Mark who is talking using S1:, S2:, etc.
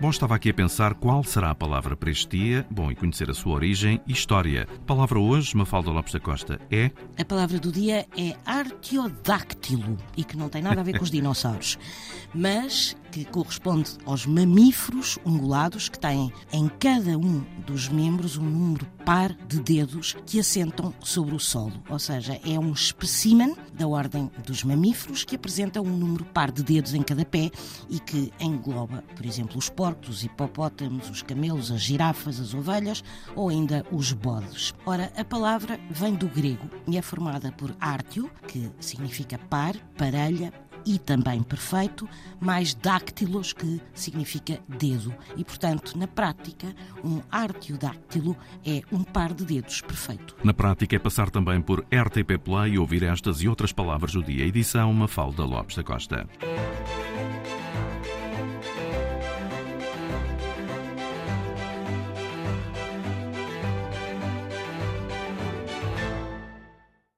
S1: Bom, estava aqui a pensar qual será a palavra para este dia, bom, e conhecer a sua origem e história. A palavra hoje, Mafalda Lopes da Costa, é...
S2: A palavra do dia é artiodáctilo e que não tem nada a ver com os dinossauros, mas que corresponde aos mamíferos ungulados que têm em cada um dos membros um número par de dedos que assentam sobre o solo, ou seja, é um espécimen da ordem dos mamíferos que apresenta um número par de dedos em cada pé e que engloba, por exemplo, os porcos, os hipopótamos, os camelos, as girafas, as ovelhas ou ainda os bodes. Ora, a palavra vem do grego e é formada por artio, que significa par, parelha, e também perfeito, mais dáctilos, que significa dedo. E, portanto, na prática, um artiodáctilo é um par de dedos perfeito.
S1: Na prática, é passar também por RTP Play e ouvir estas e outras palavras do dia. Edição Mafalda Lopes da Costa.